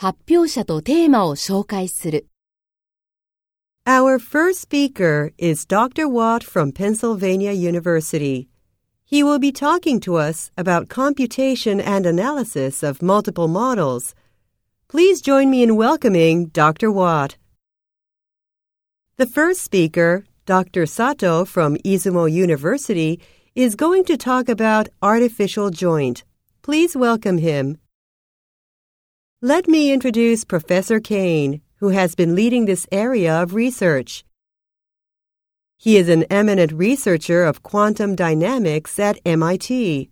発表者とテーマを紹介する。 Our first speaker is Dr. Watt from Pennsylvania University. He will be talking to us about computation and analysis of multiple models. Please join me in welcoming Dr. Watt. The first speaker, Dr. Sato from Izumo University, is going to talk about artificial joint. Please welcome him. Let me introduce Professor Kane, who has been leading this area of research. He is an eminent researcher of quantum dynamics at MIT.